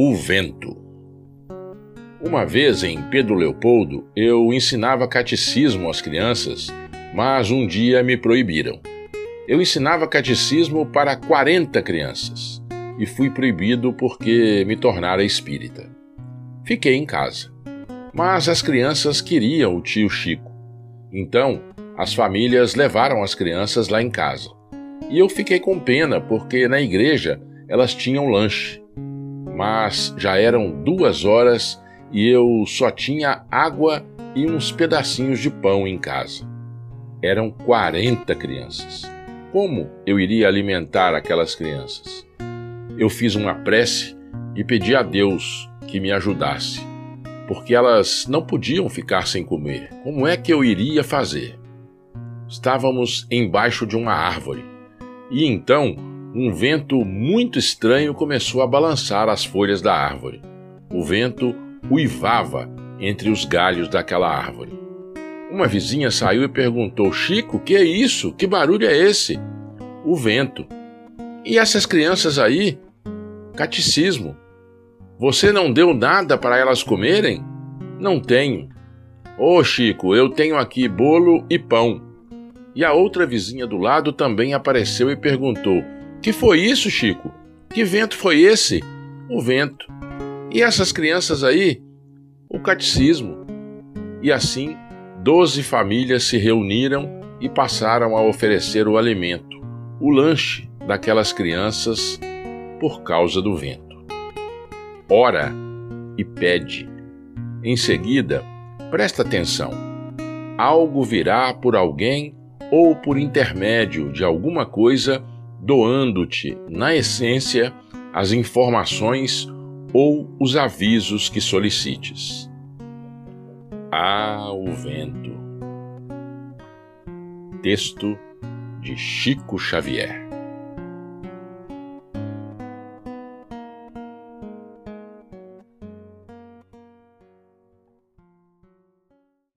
O vento. Uma vez em Pedro Leopoldo, eu ensinava catecismo às crianças, mas um dia me proibiram. Eu ensinava catecismo para 40 crianças e fui proibido porque me tornara espírita. Fiquei em casa. Mas as crianças queriam o tio Chico. Então, as famílias levaram as crianças lá em casa. E eu fiquei com pena porque na igreja elas tinham lanche mas já eram duas horas e eu só tinha água e uns pedacinhos de pão em casa. Eram 40 crianças. Como eu iria alimentar aquelas crianças? Eu fiz uma prece e pedi a Deus que me ajudasse, porque elas não podiam ficar sem comer. Como é que eu iria fazer? Estávamos embaixo de uma árvore e então um vento muito estranho começou a balançar as folhas da árvore. O vento uivava entre os galhos daquela árvore. Uma vizinha saiu e perguntou: Chico, que é isso? Que barulho é esse? O vento. E essas crianças aí? Catecismo. Você não deu nada para elas comerem? Não tenho. Ô oh, Chico, eu tenho aqui bolo e pão. E a outra vizinha do lado também apareceu e perguntou: que foi isso, Chico? Que vento foi esse? O vento. E essas crianças aí? O catecismo. E assim, doze famílias se reuniram e passaram a oferecer o alimento, o lanche daquelas crianças por causa do vento. Ora e pede. Em seguida, presta atenção. Algo virá por alguém ou por intermédio de alguma coisa doando-te, na essência, as informações ou os avisos que solicites. Ah, o vento. Texto de Chico Xavier.